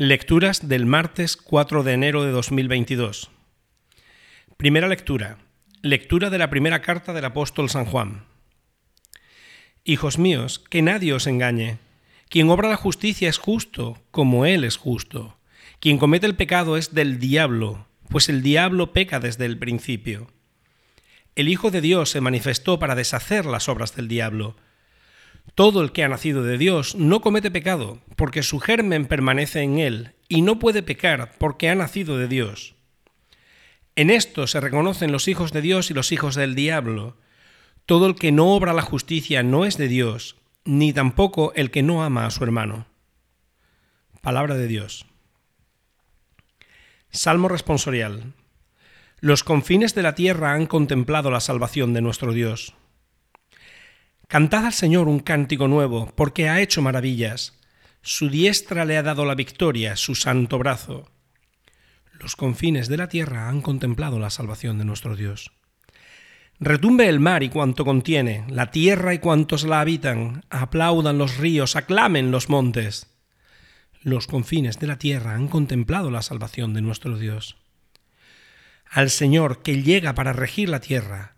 Lecturas del martes 4 de enero de 2022. Primera lectura. Lectura de la primera carta del apóstol San Juan. Hijos míos, que nadie os engañe. Quien obra la justicia es justo, como Él es justo. Quien comete el pecado es del diablo, pues el diablo peca desde el principio. El Hijo de Dios se manifestó para deshacer las obras del diablo. Todo el que ha nacido de Dios no comete pecado, porque su germen permanece en él, y no puede pecar porque ha nacido de Dios. En esto se reconocen los hijos de Dios y los hijos del diablo. Todo el que no obra la justicia no es de Dios, ni tampoco el que no ama a su hermano. Palabra de Dios. Salmo responsorial. Los confines de la tierra han contemplado la salvación de nuestro Dios. Cantad al Señor un cántico nuevo, porque ha hecho maravillas. Su diestra le ha dado la victoria, su santo brazo. Los confines de la tierra han contemplado la salvación de nuestro Dios. Retumbe el mar y cuanto contiene, la tierra y cuantos la habitan, aplaudan los ríos, aclamen los montes. Los confines de la tierra han contemplado la salvación de nuestro Dios. Al Señor que llega para regir la tierra,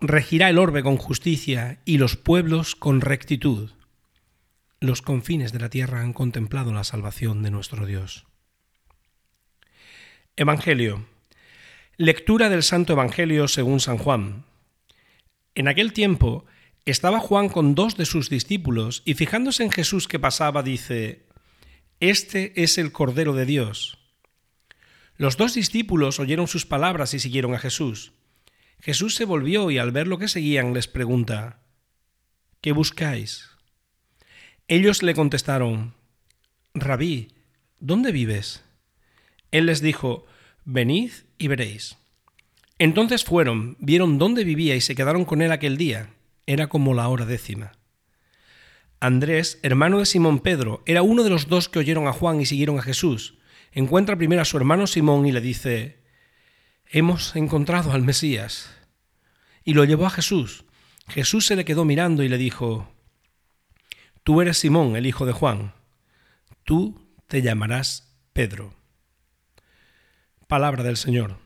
regirá el orbe con justicia y los pueblos con rectitud. Los confines de la tierra han contemplado la salvación de nuestro Dios. Evangelio. Lectura del Santo Evangelio según San Juan. En aquel tiempo estaba Juan con dos de sus discípulos y fijándose en Jesús que pasaba dice, Este es el Cordero de Dios. Los dos discípulos oyeron sus palabras y siguieron a Jesús. Jesús se volvió y al ver lo que seguían les pregunta, ¿qué buscáis? Ellos le contestaron, Rabí, ¿dónde vives? Él les dijo, Venid y veréis. Entonces fueron, vieron dónde vivía y se quedaron con él aquel día. Era como la hora décima. Andrés, hermano de Simón Pedro, era uno de los dos que oyeron a Juan y siguieron a Jesús. Encuentra primero a su hermano Simón y le dice, hemos encontrado al Mesías. Y lo llevó a Jesús. Jesús se le quedó mirando y le dijo, Tú eres Simón, el hijo de Juan. Tú te llamarás Pedro. Palabra del Señor.